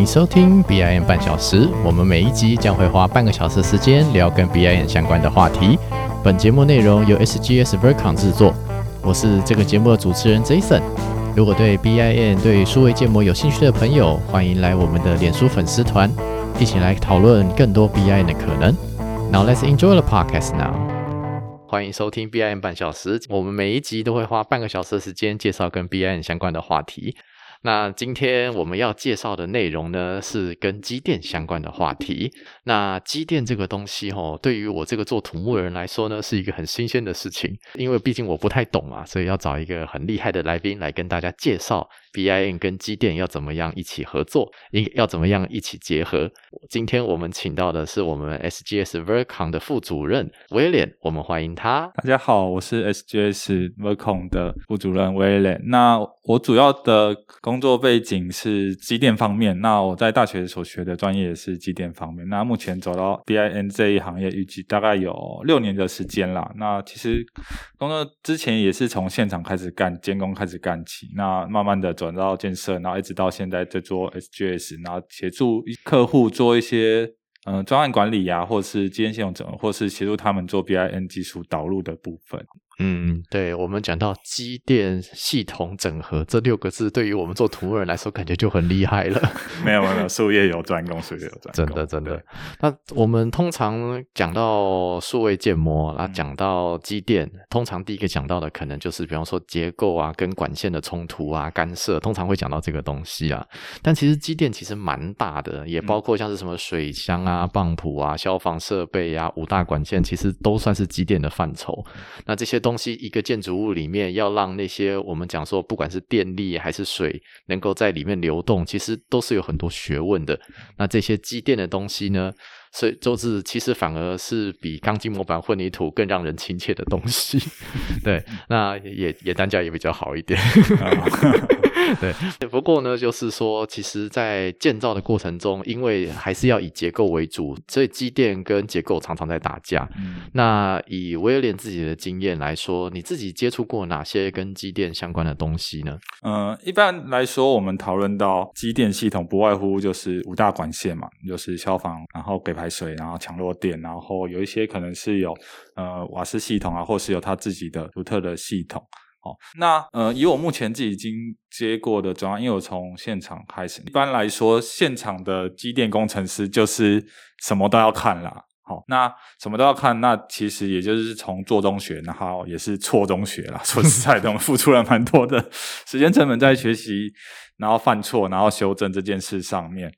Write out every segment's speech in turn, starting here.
迎收听 BIN 半小时。我们每一集将会花半个小时时间聊跟 BIN 相关的话题。本节目内容由 SGS Vercon 制作，我是这个节目的主持人 Jason。如果对 BIN 对数位建模有兴趣的朋友，欢迎来我们的脸书粉丝团，一起来讨论更多 BIN 的可能。Now let's enjoy the podcast now。欢迎收听 BIN 半小时。我们每一集都会花半个小时的时间介绍跟 BIN 相关的话题。那今天我们要介绍的内容呢，是跟机电相关的话题。那机电这个东西，吼，对于我这个做土木的人来说呢，是一个很新鲜的事情。因为毕竟我不太懂啊，所以要找一个很厉害的来宾来跟大家介绍 BIN 跟机电要怎么样一起合作，应要怎么样一起结合。今天我们请到的是我们 SGS Vercon 的副主任威廉，我们欢迎他。大家好，我是 SGS Vercon 的副主任威廉。那我主要的工作背景是机电方面，那我在大学所学的专业是机电方面。那目前走到 BIN 这一行业，预计大概有六年的时间啦。那其实工作之前也是从现场开始干，监工开始干起，那慢慢的转到建设，然后一直到现在在做 SGS，然后协助客户做一些嗯专案管理呀，或是机电系统整合，或是协助他们做 BIN 技术导入的部分。嗯，对，我们讲到机电系统整合这六个字，对于我们做土木人来说，感觉就很厉害了。没有没有，术业有专攻，术业有专攻，真的真的。那我们通常讲到数位建模，那讲到机电，通常第一个讲到的可能就是，比方说结构啊，跟管线的冲突啊、干涉，通常会讲到这个东西啊。但其实机电其实蛮大的，也包括像是什么水箱啊、泵浦啊、消防设备啊、五大管线，其实都算是机电的范畴。那这些东西，一个建筑物里面要让那些我们讲说，不管是电力还是水，能够在里面流动，其实都是有很多学问的。那这些机电的东西呢，所以就是其实反而是比钢筋模板混凝土更让人亲切的东西。对，那也也单价也比较好一点。对，不过呢，就是说，其实，在建造的过程中，因为还是要以结构为主，所以机电跟结构常常在打架。那以威廉自己的经验来说，你自己接触过哪些跟机电相关的东西呢？嗯，一般来说，我们讨论到机电系统，不外乎就是五大管线嘛，就是消防，然后给排水，然后强弱电，然后有一些可能是有呃瓦斯系统啊，或是有它自己的独特的系统。好，那呃，以我目前自己已经接过的专案，因为我从现场开始，一般来说，现场的机电工程师就是什么都要看啦。好，那什么都要看，那其实也就是从做中学，然后也是错中学啦。说实在的，我们付出了蛮多的时间成本在学习，然后犯错，然后修正这件事上面。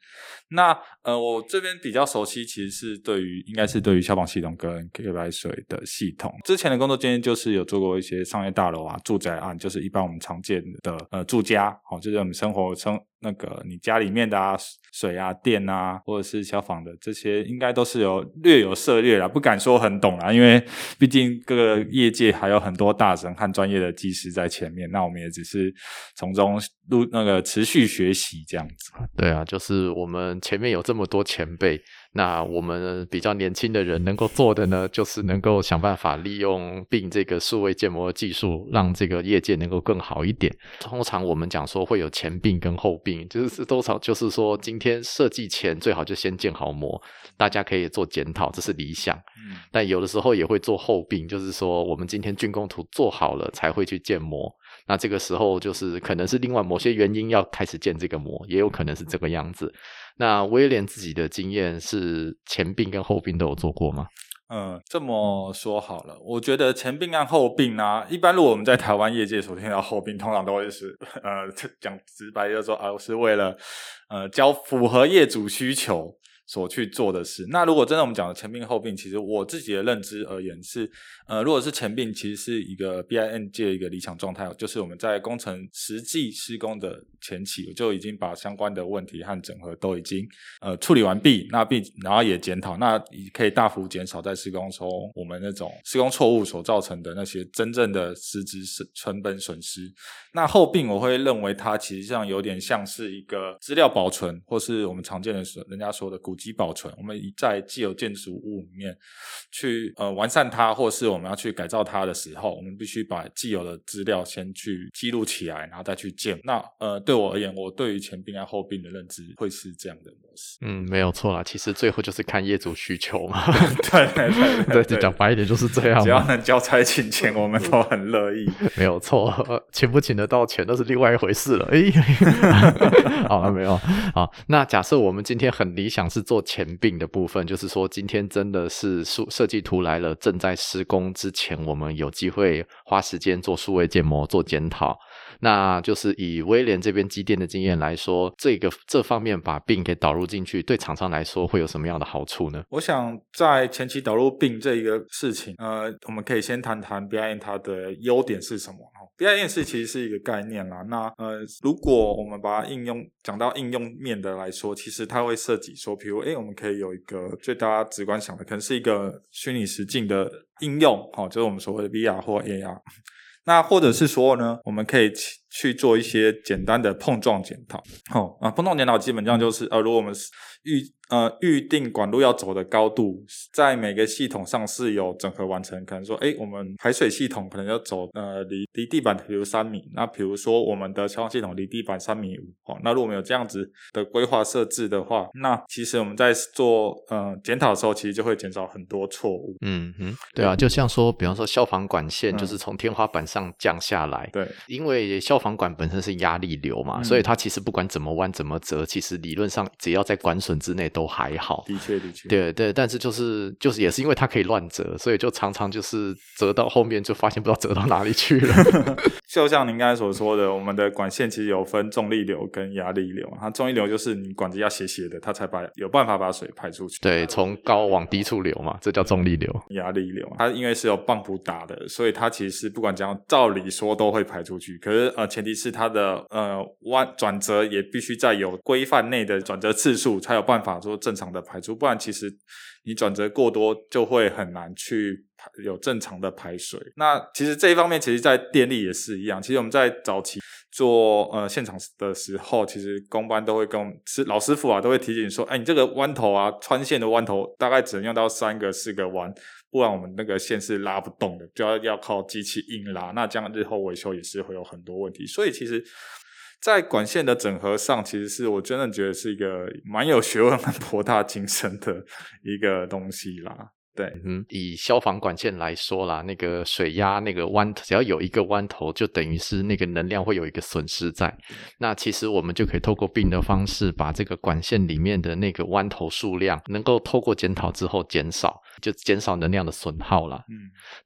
那呃，我这边比较熟悉，其实是对于应该是对于消防系统跟给排水的系统。之前的工作经验就是有做过一些商业大楼啊、住宅案，就是一般我们常见的呃住家，哦，就是我们生活生那个你家里面的啊水啊电啊，或者是消防的这些，应该都是有略有涉猎啦，不敢说很懂啦，因为毕竟各个业界还有很多大神和专业的技师在前面，那我们也只是从中录那个持续学习这样子。对啊，就是我们。前面有这么多前辈，那我们比较年轻的人能够做的呢，就是能够想办法利用并这个数位建模技术，让这个业界能够更好一点。通常我们讲说会有前并跟后并，就是多少就是说今天设计前最好就先建好模，大家可以做检讨，这是理想。但有的时候也会做后并，就是说我们今天竣工图做好了才会去建模。那这个时候就是可能是另外某些原因要开始建这个模，也有可能是这个样子。那威廉自己的经验是前病跟后病都有做过吗？嗯，这么说好了，我觉得前病跟后病呢，一般如果我们在台湾业界所听到后病，通常都会是呃 讲直白就说啊，是为了呃交符合业主需求。所去做的事。那如果真的我们讲的前病后病，其实我自己的认知而言是，呃，如果是前病，其实是一个 BIN 界一个理想状态，就是我们在工程实际施工的前期，我就已经把相关的问题和整合都已经呃处理完毕，那并然后也检讨，那也可以大幅减少在施工中我们那种施工错误所造成的那些真正的实质成成本损失。那后病我会认为它其实上有点像是一个资料保存，或是我们常见的说人家说的古。及保存，我们在既有建筑物里面去呃完善它，或是我们要去改造它的时候，我们必须把既有的资料先去记录起来，然后再去建。那呃，对我而言，我对于前病啊后病的认知会是这样的模式。嗯，没有错啦，其实最后就是看业主需求嘛。对对对，对，讲白一点就是这样。只要能交差请钱，我们都很乐意。没有错，请不请得到钱那是另外一回事了。哎，好了没有？好，那假设我们今天很理想是做前并的部分，就是说今天真的是数设计图来了，正在施工之前，我们有机会花时间做数位建模、做检讨。那就是以威廉这边机电的经验来说，这个这方面把病给导入进去，对厂商来说会有什么样的好处呢？我想在前期导入病这一个事情，呃，我们可以先谈谈 BIM 它的优点是什么。BIM 是其实是一个概念啦。那呃，如果我们把它应用讲到应用面的来说，其实它会涉及说，比如哎，我们可以有一个最大家直观想的，可能是一个虚拟实境的应用，哦，就是我们所谓的 VR 或 AR。那或者是说呢，我们可以去做一些简单的碰撞检讨。哦啊，碰撞检讨基本上就是呃，如果我们预呃，预定管路要走的高度，在每个系统上是有整合完成。可能说，哎，我们排水系统可能要走呃离离地板比如三米，那比如说我们的消防系统离地板三米五，哦，那如果我们有这样子的规划设置的话，那其实我们在做呃检讨的时候，其实就会减少很多错误。嗯哼，对啊，就像说，比方说消防管线就是从天花板上降下来，对，因为消防管本身是压力流嘛，所以它其实不管怎么弯怎么折，其实理论上只要在管损之内都。都还好，的确的确，对对，但是就是就是也是因为它可以乱折，所以就常常就是折到后面就发现不知道折到哪里去了。就像您刚才所说的，我们的管线其实有分重力流跟压力流，它重力流就是你管子要斜斜的，它才把有办法把水排出去。对，从高往低处流嘛，这叫重力流。压力流，它因为是有泵浦打的，所以它其实不管怎样，照理说都会排出去。可是呃，前提是它的呃弯转折也必须在有规范内的转折次数，才有办法做正常的排出。不然其实你转折过多，就会很难去。有正常的排水，那其实这一方面，其实，在电力也是一样。其实我们在早期做呃现场的时候，其实工班都会跟师老师傅啊，都会提醒说，哎，你这个弯头啊，穿线的弯头大概只能用到三个、四个弯，不然我们那个线是拉不动的，就要要靠机器硬拉。那这样日后维修也是会有很多问题。所以其实，在管线的整合上，其实是我真的觉得是一个蛮有学问、很博大精深的一个东西啦。对，嗯，以消防管线来说啦，那个水压那个弯，只要有一个弯头，就等于是那个能量会有一个损失在。那其实我们就可以透过并的方式，把这个管线里面的那个弯头数量，能够透过检讨之后减少。就减少能量的损耗啦。嗯，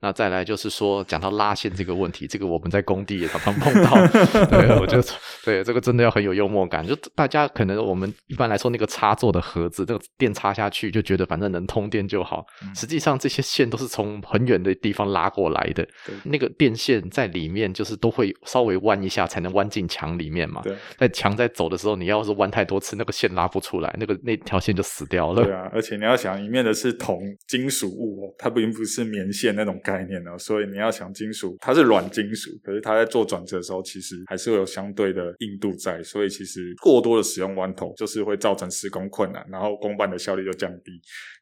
那再来就是说，讲到拉线这个问题，这个我们在工地也常常碰到。对，我就对这个真的要很有幽默感。就大家可能我们一般来说那个插座的盒子，这个电插下去就觉得反正能通电就好。实际上这些线都是从很远的地方拉过来的。那个电线在里面就是都会稍微弯一下才能弯进墙里面嘛。对，在墙在走的时候，你要是弯太多次，那个线拉不出来，那个那条线就死掉了。对啊，而且你要想，里面的是铜金。属物哦，它并不是棉线那种概念哦，所以你要想金属，它是软金属，可是它在做转折的时候，其实还是会有相对的硬度在，所以其实过多的使用弯头，就是会造成施工困难，然后工办的效率就降低。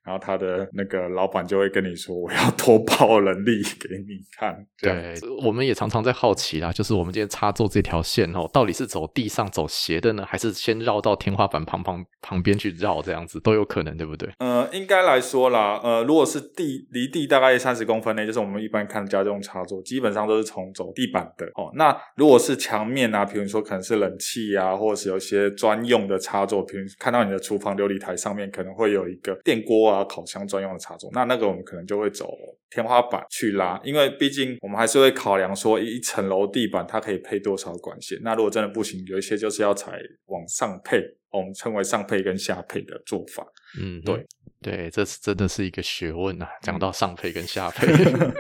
然后它的那个老板就会跟你说：“我要多报人力给你看。”对，我们也常常在好奇啦，就是我们今天插座这条线哦，到底是走地上走斜的呢，还是先绕到天花板旁旁旁边去绕这样子都有可能，对不对？呃，应该来说啦，呃，如果是地离地大概三十公分内，就是我们一般看家用插座，基本上都是从走地板的哦。那如果是墙面啊，比如说可能是冷气啊，或者是有一些专用的插座，比如看到你的厨房琉璃台上面可能会有一个电锅啊。啊，烤箱专用的插座，那那个我们可能就会走天花板去拉，因为毕竟我们还是会考量说一层楼地板它可以配多少管线。那如果真的不行，有一些就是要采往上配，我们称为上配跟下配的做法。嗯，对对，这是真的是一个学问啊。讲到上配跟下配，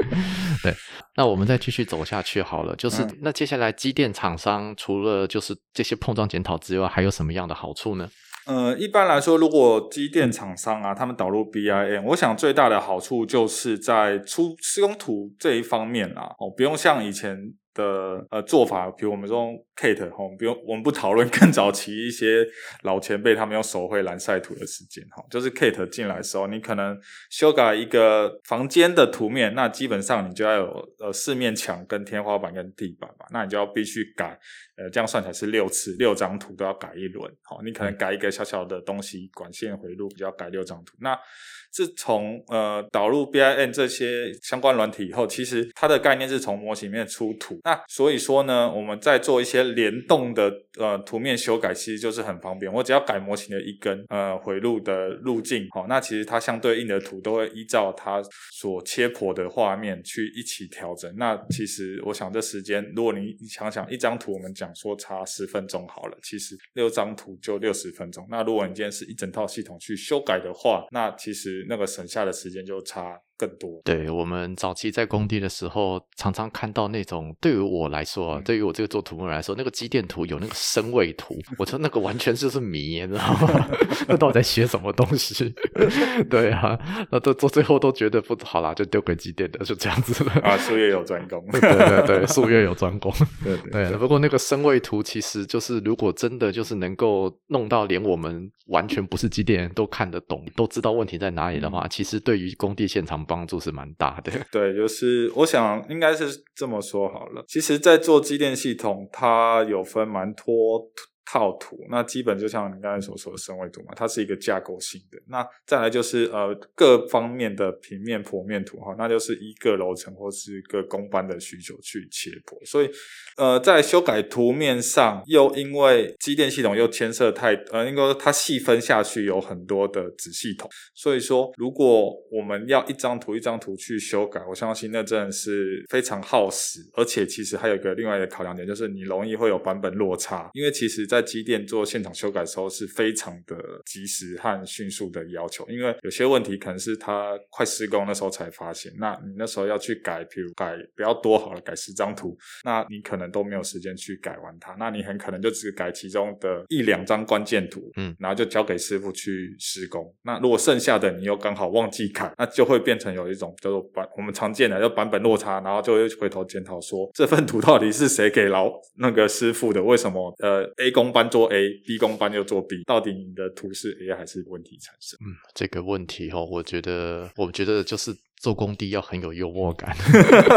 对，那我们再继续走下去好了。就是那接下来机电厂商除了就是这些碰撞检讨之外，还有什么样的好处呢？呃，一般来说，如果机电厂商啊，他们导入 BIM，我想最大的好处就是在出施工图这一方面啦，哦，不用像以前的呃做法，比如我们说 Kate 哈，不用我们不讨论 更早期一些老前辈他们用手绘蓝晒图的时间哈，就是 Kate 进来的时候，你可能修改一个房间的图面，那基本上你就要有呃四面墙跟天花板跟地板嘛，那你就要必须改，呃这样算起来是六次，六张图都要改一轮，好，你可能改一个小小的东西，管线回路，就要改六张图，那。自从呃导入 BIM 这些相关软体以后，其实它的概念是从模型里面出图。那所以说呢，我们在做一些联动的呃图面修改，其实就是很方便。我只要改模型的一根呃回路的路径，好，那其实它相对应的图都会依照它所切破的画面去一起调整。那其实我想这时间，如果你你想想一张图，我们讲说差十分钟好了，其实六张图就六十分钟。那如果你今天是一整套系统去修改的话，那其实那个省下的时间就差。更多，对我们早期在工地的时候，常常看到那种对于我来说，对于我这个做土木人来说，那个机电图有那个身位图，我说那个完全就是迷，你知道吗？那到底在写什么东西？对啊，那都做最后都觉得不好啦，就丢给机电的，就这样子了。啊，术业有专攻，对对对，术业有专攻，对对。不过那个身位图，其实就是如果真的就是能够弄到连我们完全不是机电人都看得懂，都知道问题在哪里的话，其实对于工地现场。帮助是蛮大的，对，就是我想应该是这么说好了。其实，在做机电系统，它有分蛮多。套图，那基本就像你刚才所说的身位图嘛，它是一个架构性的。那再来就是呃各方面的平面剖面图哈，那就是一个楼层或是各工班的需求去切剖。所以呃在修改图面上，又因为机电系统又牵涉太呃，应该说它细分下去有很多的子系统。所以说，如果我们要一张图一张图去修改，我相信那真的是非常耗时，而且其实还有一个另外的考量点，就是你容易会有版本落差，因为其实。在机电做现场修改的时候是非常的及时和迅速的要求，因为有些问题可能是他快施工那时候才发现，那你那时候要去改，比如改不要多好了，改十张图，那你可能都没有时间去改完它，那你很可能就只改其中的一两张关键图，嗯，然后就交给师傅去施工。那如果剩下的你又刚好忘记改，那就会变成有一种叫做版我们常见的叫版本落差，然后就会回头检讨说这份图到底是谁给劳那个师傅的？为什么呃 A 工？工班做 A，B 工班又做 B，到底你的图是 A 还是问题产生？嗯，这个问题哈，我觉得，我觉得就是做工地要很有幽默感。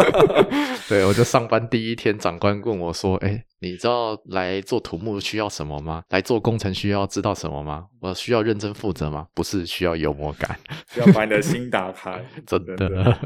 对，我就上班第一天，长官问我说：“哎。”你知道来做土木需要什么吗？来做工程需要知道什么吗？我需要认真负责吗？不是需要幽默感，需要把你的心打开，真的。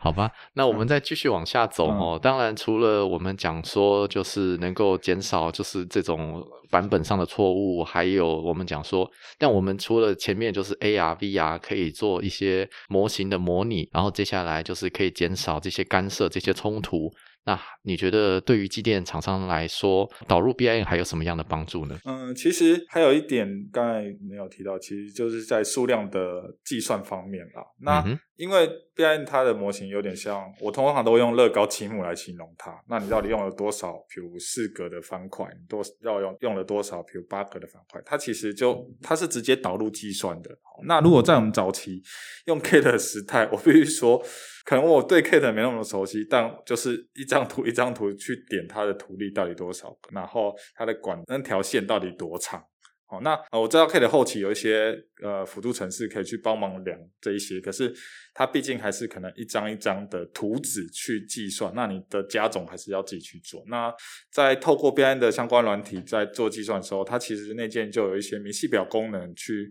好吧，那我们再继续往下走哦。当然，除了我们讲说，就是能够减少就是这种版本上的错误，还有我们讲说，但我们除了前面就是 AR、VR 可以做一些模型的模拟，然后接下来就是可以减少这些干涉、这些冲突。那你觉得对于机电厂商来说，导入 BIM 还有什么样的帮助呢？嗯，其实还有一点刚才没有提到，其实就是在数量的计算方面啦。那因为 iN 它的模型有点像，我通常都用乐高积木来形容它。那你到底用了多少，比如四格的方块，你多要用用了多少，比如八格的方块，它其实就它是直接导入计算的。那如果在我们早期用 K 的时代，我必须说。可能我对 Kate 没那么熟悉，但就是一张图一张图去点它的图例到底多少，然后它的管那条线到底多长。哦，那我知道 K 的后期有一些呃辅助程式可以去帮忙量这一些，可是它毕竟还是可能一张一张的图纸去计算，那你的加总还是要自己去做。那在透过 BI 的相关软体在做计算的时候，它其实内建就有一些明细表功能去。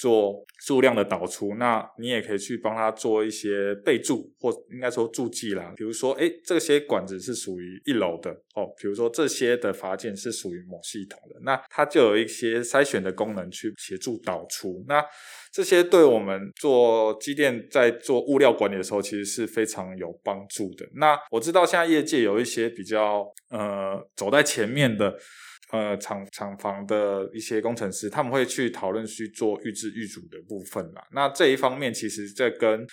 做数量的导出，那你也可以去帮他做一些备注，或应该说注记啦。比如说，哎，这些管子是属于一楼的哦。比如说，这些的阀件是属于某系统的，那它就有一些筛选的功能去协助导出。那这些对我们做机电在做物料管理的时候，其实是非常有帮助的。那我知道现在业界有一些比较呃走在前面的。呃，厂厂房的一些工程师，他们会去讨论去做预制预组的部分啦。那这一方面，其实在跟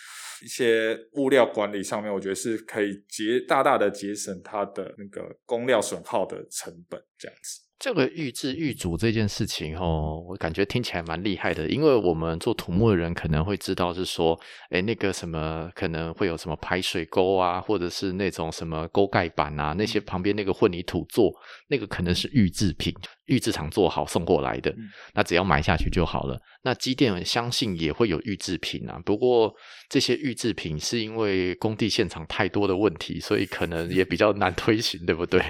一些物料管理上面，我觉得是可以节大大的节省它的那个工料损耗的成本，这样子。这个预制预煮这件事情哦，我感觉听起来蛮厉害的，因为我们做土木的人可能会知道是说，哎，那个什么可能会有什么排水沟啊，或者是那种什么沟盖板啊，那些旁边那个混凝土做，那个可能是预制品，预制厂做好送过来的，那只要买下去就好了。那机电相信也会有预制品啊，不过这些预制品是因为工地现场太多的问题，所以可能也比较难推行，对不对？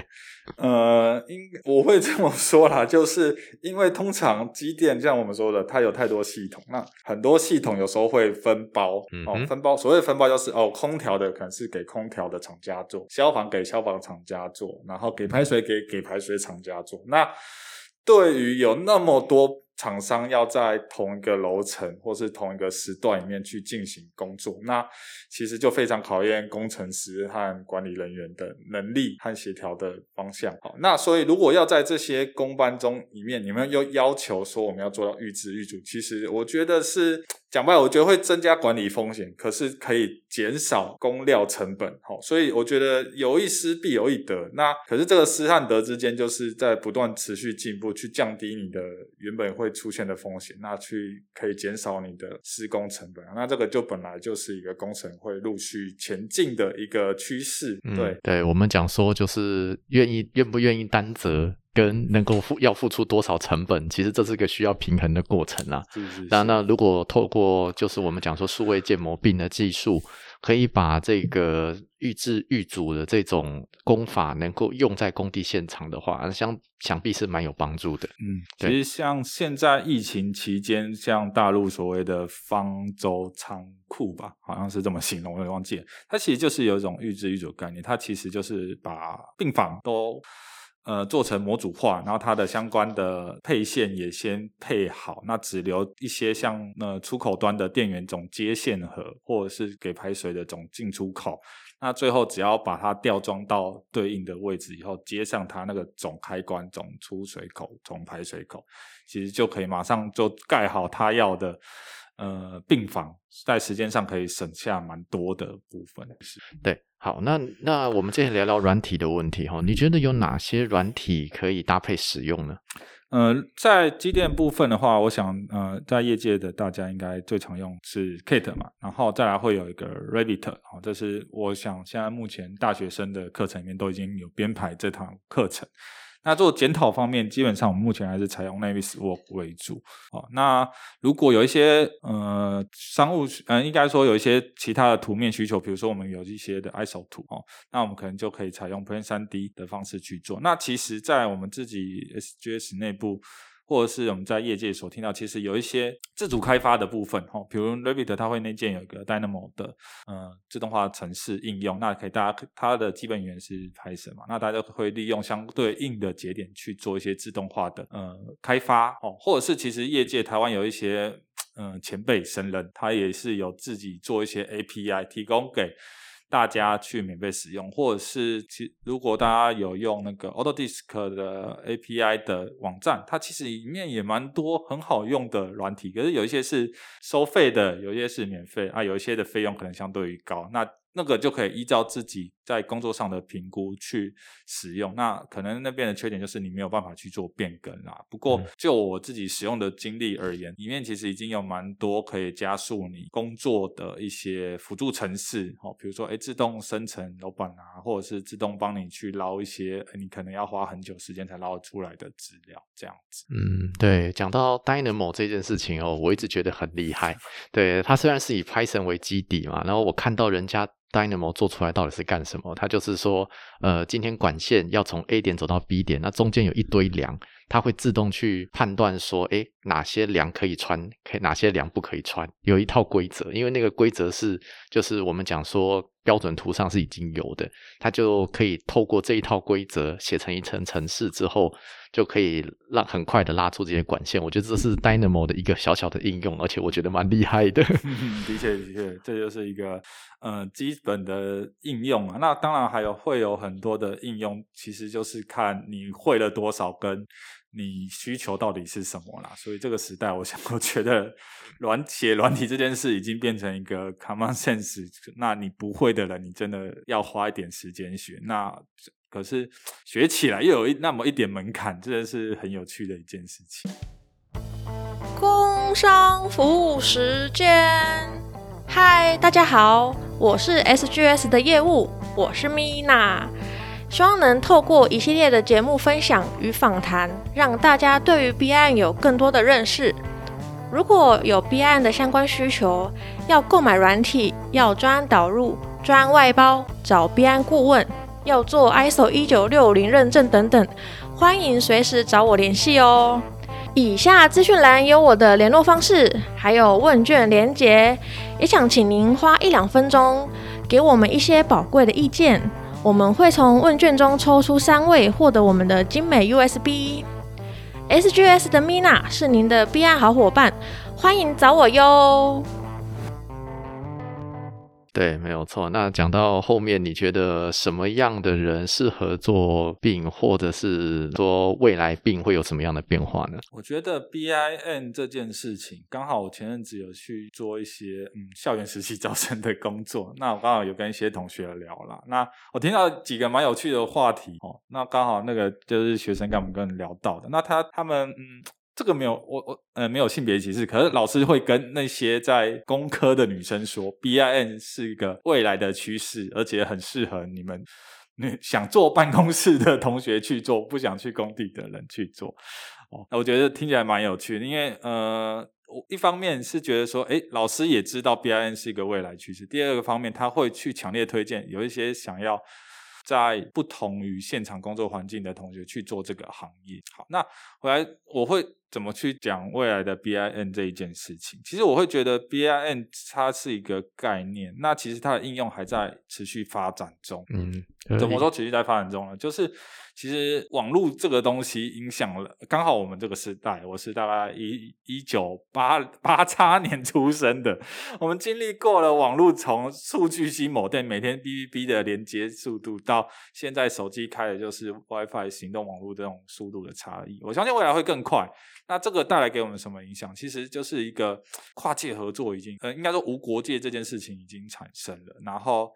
呃，应我会这么说啦，就是因为通常机电像我们说的，它有太多系统，那很多系统有时候会分包哦，分包。所谓分包就是哦，空调的可能是给空调的厂家做，消防给消防厂家做，然后给排水给给排水厂家做。那对于有那么多。厂商要在同一个楼层或是同一个时段里面去进行工作，那其实就非常考验工程师和管理人员的能力和协调的方向。好，那所以如果要在这些工班中里面，你们又要求说我们要做到预知预组，其实我觉得是。讲白，我觉得会增加管理风险，可是可以减少工料成本，好，所以我觉得有一失必有一得。那可是这个失和得之间，就是在不断持续进步，去降低你的原本会出现的风险，那去可以减少你的施工成本。那这个就本来就是一个工程会陆续前进的一个趋势。对，对我们讲说，就是愿意愿不愿意担责。跟能够付要付出多少成本，其实这是个需要平衡的过程啊。那那如果透过就是我们讲说数位建模病的技术，可以把这个预制预组的这种工法能够用在工地现场的话，相想必是蛮有帮助的。嗯，其实像现在疫情期间，像大陆所谓的方舟仓库吧，好像是这么形容，我也忘记了。它其实就是有一种预制预组概念，它其实就是把病房都。呃，做成模组化，然后它的相关的配线也先配好，那只留一些像呃出口端的电源总接线盒，或者是给排水的总进出口，那最后只要把它吊装到对应的位置以后，接上它那个总开关、总出水口、总排水口，其实就可以马上就盖好它要的。呃，病房在时间上可以省下蛮多的部分。对，好，那那我们接下来聊聊软体的问题哈。你觉得有哪些软体可以搭配使用呢？呃，在机电部分的话，我想呃，在业界的大家应该最常用是 Kate 嘛，然后再来会有一个 Revit，好，这是我想现在目前大学生的课程里面都已经有编排这堂课程。那做检讨方面，基本上我们目前还是采用 Naviswork 为主。哦，那如果有一些呃商务，嗯，应该说有一些其他的图面需求，比如说我们有一些的 ISO 图哦，那我们可能就可以采用 Plan 3D 的方式去做。那其实，在我们自己 SGS 内部。或者是我们在业界所听到，其实有一些自主开发的部分，哈，比如 Revit 它会内建有一个 Dynamo 的呃自动化程式应用，那可以大家它的基本语言是 Python 嘛，那大家会利用相对应的节点去做一些自动化的呃开发，哦，或者是其实业界台湾有一些嗯前辈神人，他也是有自己做一些 API 提供给。大家去免费使用，或者是其如果大家有用那个 Autodisk 的 API 的网站，它其实里面也蛮多很好用的软体，可是有一些是收费的，有一些是免费啊，有一些的费用可能相对于高。那那个就可以依照自己在工作上的评估去使用。那可能那边的缺点就是你没有办法去做变更啦。不过就我自己使用的经历而言，里面其实已经有蛮多可以加速你工作的一些辅助程式，哦，比如说哎自动生成楼板啊，或者是自动帮你去捞一些你可能要花很久时间才捞出来的资料，这样子。嗯，对，讲到 Dynamo 这件事情哦，我一直觉得很厉害。对，它虽然是以 Python 为基底嘛，然后我看到人家。Dynamo 做出来到底是干什么？它就是说，呃，今天管线要从 A 点走到 B 点，那中间有一堆梁，它会自动去判断说，诶，哪些梁可以穿，可以哪些梁不可以穿，有一套规则。因为那个规则是，就是我们讲说标准图上是已经有的，它就可以透过这一套规则写成一层程式之后。就可以让很快的拉出这些管线，我觉得这是 Dynamo 的一个小小的应用，而且我觉得蛮厉害的。的确，的确，这就是一个呃基本的应用啊。那当然还有会有很多的应用，其实就是看你会了多少，跟你需求到底是什么啦。所以这个时代，我想 我觉得软写软体这件事已经变成一个 common sense。那你不会的人，你真的要花一点时间学。那可是学起来又有一那么一点门槛，真的是很有趣的一件事情。工商服务时间，嗨，大家好，我是 SGS 的业务，我是 Mina，希望能透过一系列的节目分享与访谈，让大家对于 B 案有更多的认识。如果有 B 案的相关需求，要购买软体，要专案导入、专案外包，找 B 案顾问，要做 ISO 一九六零认证等等，欢迎随时找我联系哦。以下资讯栏有我的联络方式，还有问卷连结，也想请您花一两分钟给我们一些宝贵的意见，我们会从问卷中抽出三位获得我们的精美 USB。SGS 的 Mina 是您的 B I 好伙伴，欢迎找我哟。对，没有错。那讲到后面，你觉得什么样的人适合做病，或者是说未来病会有什么样的变化呢？我觉得 B I N 这件事情，刚好我前阵子有去做一些嗯校园实习招生的工作，那我刚好有跟一些同学聊了，那我听到几个蛮有趣的话题哦，那刚好那个就是学生跟我们跟聊到的，那他他们嗯。这个没有，我我呃没有性别歧视，可是老师会跟那些在工科的女生说，B I N 是一个未来的趋势，而且很适合你们想坐办公室的同学去做，不想去工地的人去做。哦，我觉得听起来蛮有趣的，因为呃，我一方面是觉得说，哎，老师也知道 B I N 是一个未来趋势；第二个方面，他会去强烈推荐有一些想要。在不同于现场工作环境的同学去做这个行业，好，那回来我会怎么去讲未来的 BIN 这一件事情？其实我会觉得 BIN 它是一个概念，那其实它的应用还在持续发展中。嗯，怎么说持续在发展中呢？就是。其实网络这个东西影响了，刚好我们这个时代，我是大概一一九八八叉年出生的，我们经历过了网络从数据机某店每天哔哔哔的连接速度，到现在手机开的就是 WiFi 行动网络这种速度的差异，我相信未来会更快。那这个带来给我们什么影响？其实就是一个跨界合作已经，呃，应该说无国界这件事情已经产生了，然后。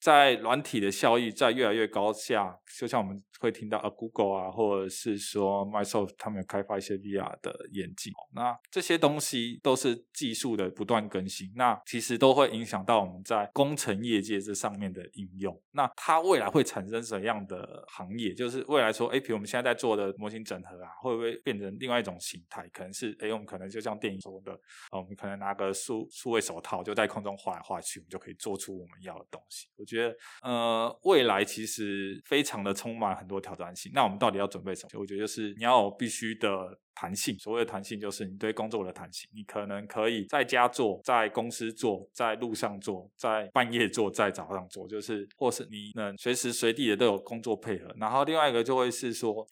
在软体的效益在越来越高下，就像我们会听到啊，Google 啊，或者是说 Microsoft 他们有开发一些 VR 的眼镜，那这些东西都是技术的不断更新，那其实都会影响到我们在工程业界这上面的应用。那它未来会产生什么样的行业？就是未来说，哎，比如我们现在在做的模型整合啊，会不会变成另外一种形态？可能是，哎，我们可能就像电影中的，哦，我们可能拿个数数位手套，就在空中画来画去，我们就可以做出我们要的东西。觉得呃，未来其实非常的充满很多挑战性。那我们到底要准备什么？我觉得就是你要有必须的弹性。所谓的弹性，就是你对工作的弹性。你可能可以在家做，在公司做，在路上做，在半夜做，在早上做，就是或是你能随时随地的都有工作配合。然后另外一个就会是说。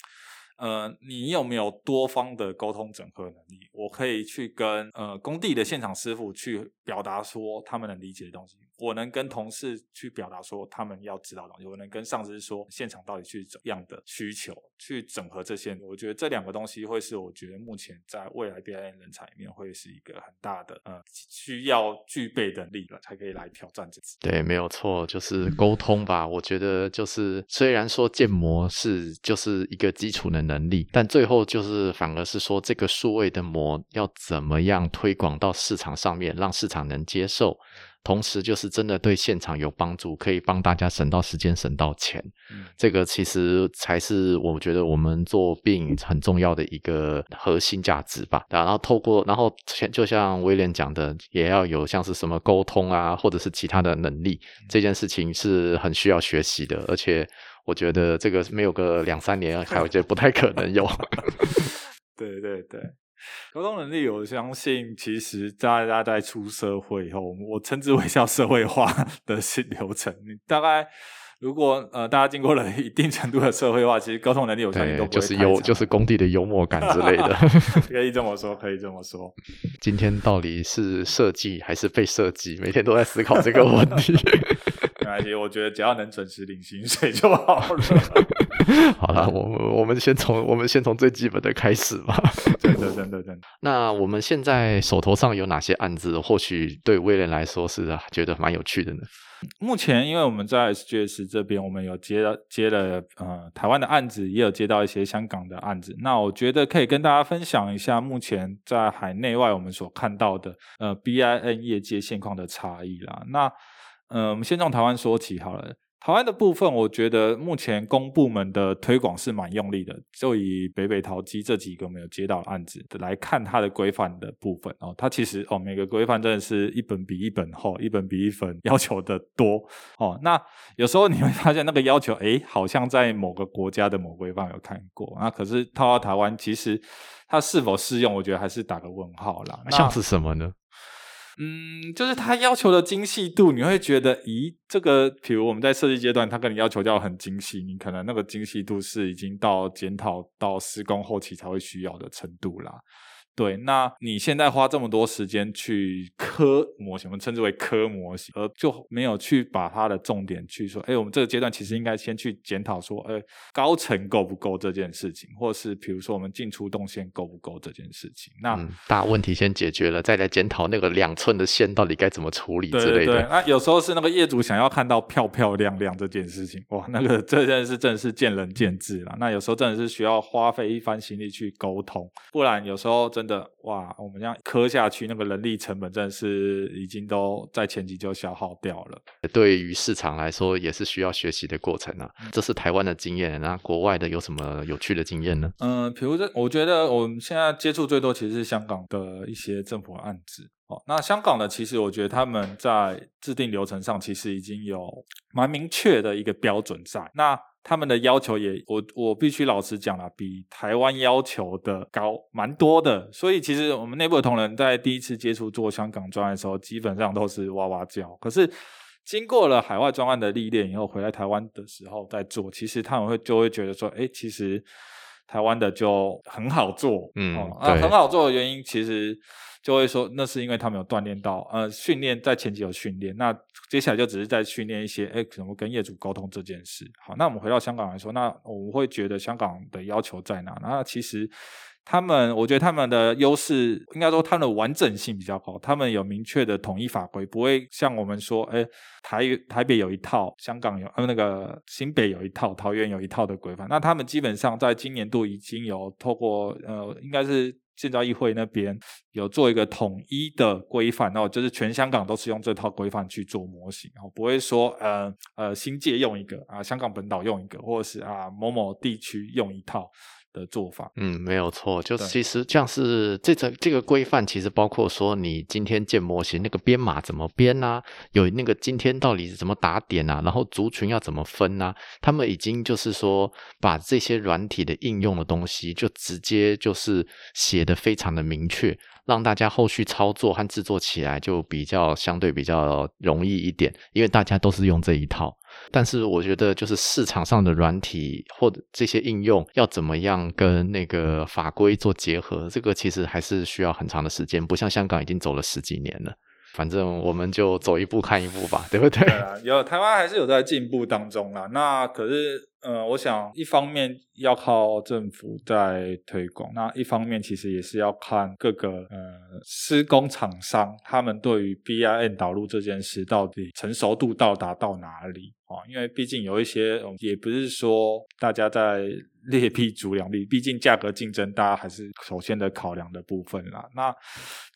呃，你有没有多方的沟通整合能力？我可以去跟呃工地的现场师傅去表达说他们能理解的东西，我能跟同事去表达说他们要知道的东西，我能跟上司说现场到底是怎样的需求，去整合这些。我觉得这两个东西会是我觉得目前在未来 BIM 人才里面会是一个很大的呃需要具备的力了，才可以来挑战这次。对，没有错，就是沟通吧。我觉得就是虽然说建模是就是一个基础的。能力，但最后就是反而是说，这个数位的模要怎么样推广到市场上面，让市场能接受，同时就是真的对现场有帮助，可以帮大家省到时间、省到钱。这个其实才是我觉得我们做病很重要的一个核心价值吧。然后透过，然后就像威廉讲的，也要有像是什么沟通啊，或者是其他的能力，这件事情是很需要学习的，而且。我觉得这个没有个两三年，还我觉得不太可能有。对 对对，沟通能力，我相信其实大家在出社会以后，我称之为叫社会化的新流程。你大概如果呃大家经过了一定程度的社会化，其实沟通能力我相信都就是幽就是工地的幽默感之类的。可以这么说，可以这么说。今天到底是设计还是被设计？每天都在思考这个问题。关系，我觉得只要能准时领薪水就好了。好了，我们我们先从我们先从最基本的开始吧。真的，真的，真的。那我们现在手头上有哪些案子？或许对威廉来说是觉得蛮有趣的呢？目前，因为我们在 SGS 这边，我们有接了接了呃台湾的案子，也有接到一些香港的案子。那我觉得可以跟大家分享一下，目前在海内外我们所看到的呃 BIN 业界现况的差异啦。那嗯，我们先从台湾说起好了。台湾的部分，我觉得目前公部门的推广是蛮用力的。就以北北淘机这几个没有接到案子来看，它的规范的部分哦，它其实哦每个规范真的是一本比一本厚，一本比一本要求的多哦。那有时候你会发现那个要求，哎，好像在某个国家的某规范有看过，那可是套到台湾，其实它是否适用，我觉得还是打个问号啦。像是什么呢？嗯，就是他要求的精细度，你会觉得，咦，这个，比如我们在设计阶段，他跟你要求要很精细，你可能那个精细度是已经到检讨到施工后期才会需要的程度啦。对，那你现在花这么多时间去科模型，我们称之为科模型，而就没有去把它的重点去说，哎，我们这个阶段其实应该先去检讨说，哎，高层够不够这件事情，或是比如说我们进出动线够不够这件事情。那大问题先解决了，再来检讨那个两寸的线到底该怎么处理之类的。那有时候是那个业主想要看到漂漂亮亮这件事情，哇，那个这件事真的是见仁见智了。那有时候真的是需要花费一番心力去沟通，不然有时候真。的哇，我们这样磕下去，那个人力成本真的是已经都在前期就消耗掉了。对于市场来说，也是需要学习的过程啊。这是台湾的经验，那国外的有什么有趣的经验呢？嗯，比如说，我觉得我们现在接触最多其实是香港的一些政府案子。哦，那香港的其实我觉得他们在制定流程上其实已经有蛮明确的一个标准在。那他们的要求也，我我必须老实讲了，比台湾要求的高蛮多的。所以其实我们内部的同仁在第一次接触做香港专案的时候，基本上都是哇哇叫。可是经过了海外专案的历练以后，回来台湾的时候再做，其实他们会就会觉得说，哎，其实台湾的就很好做。嗯，那很好做的原因其实。就会说，那是因为他们有锻炼到，呃，训练在前期有训练，那接下来就只是在训练一些，哎，怎么跟业主沟通这件事。好，那我们回到香港来说，那我们会觉得香港的要求在哪？那其实他们，我觉得他们的优势，应该说他们的完整性比较好，他们有明确的统一法规，不会像我们说，哎，台台北有一套，香港有，呃，那个新北有一套，桃园有一套的规范。那他们基本上在今年度已经有透过，呃，应该是。建造议会那边有做一个统一的规范，然后就是全香港都是用这套规范去做模型，然后不会说呃呃新界用一个啊，香港本岛用一个，或者是啊某某地区用一套。的做法，嗯，没有错，就其实像是这个这个规范，其实包括说你今天建模型那个编码怎么编呐，有那个今天到底是怎么打点啊，然后族群要怎么分呐，他们已经就是说把这些软体的应用的东西，就直接就是写的非常的明确。让大家后续操作和制作起来就比较相对比较容易一点，因为大家都是用这一套。但是我觉得，就是市场上的软体或者这些应用要怎么样跟那个法规做结合，这个其实还是需要很长的时间。不像香港已经走了十几年了，反正我们就走一步看一步吧，对不对？有台湾还是有在进步当中啦。那可是。呃，我想一方面要靠政府在推广，那一方面其实也是要看各个呃施工厂商他们对于 BIN 导入这件事到底成熟度到达到哪里啊？因为毕竟有一些也不是说大家在劣币逐良币，毕竟价格竞争大家还是首先的考量的部分啦。那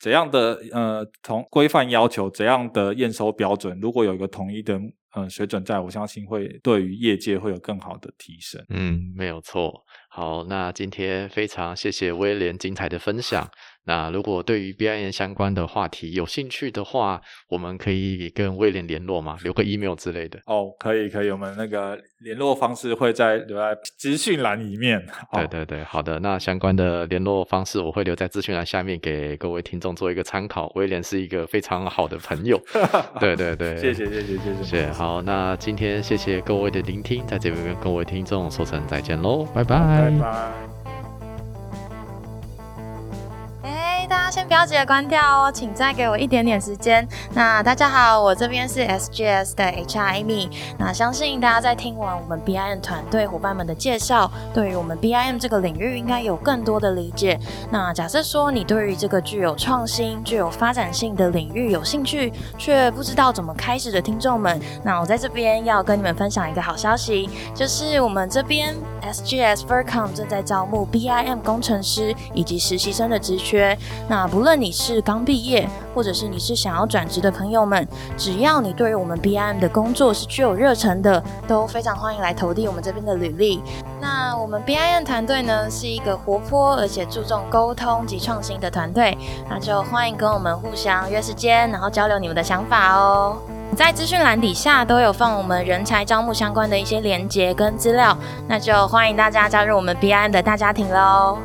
怎样的呃从规范要求，怎样的验收标准，如果有一个统一的。嗯，水准在我相信会对于业界会有更好的提升。嗯，没有错。好，那今天非常谢谢威廉精彩的分享。那如果对于 BIN 相关的话题有兴趣的话，我们可以跟威廉联络吗？留个 email 之类的。哦，可以，可以。我们那个联络方式会在留在资讯栏里面。对对对，好的。那相关的联络方式我会留在资讯栏下面，给各位听众做一个参考。威廉是一个非常好的朋友。对对对，谢谢谢谢谢谢。好，那今天谢谢各位的聆听，在这边跟各位听众说声再见喽，拜拜。拜拜。先不要急着关掉哦，请再给我一点点时间。那大家好，我这边是 SGS 的 HR Amy。那相信大家在听完我们 BIM 团队伙伴们的介绍，对于我们 BIM 这个领域应该有更多的理解。那假设说你对于这个具有创新、具有发展性的领域有兴趣，却不知道怎么开始的听众们，那我在这边要跟你们分享一个好消息，就是我们这边 SGS Vercom 正在招募 BIM 工程师以及实习生的职缺。那啊不论你是刚毕业，或者是你是想要转职的朋友们，只要你对于我们 BIM 的工作是具有热忱的，都非常欢迎来投递我们这边的履历。那我们 BIM 团队呢，是一个活泼而且注重沟通及创新的团队，那就欢迎跟我们互相约时间，然后交流你们的想法哦。在资讯栏底下都有放我们人才招募相关的一些连接跟资料，那就欢迎大家加入我们 BIM 的大家庭喽。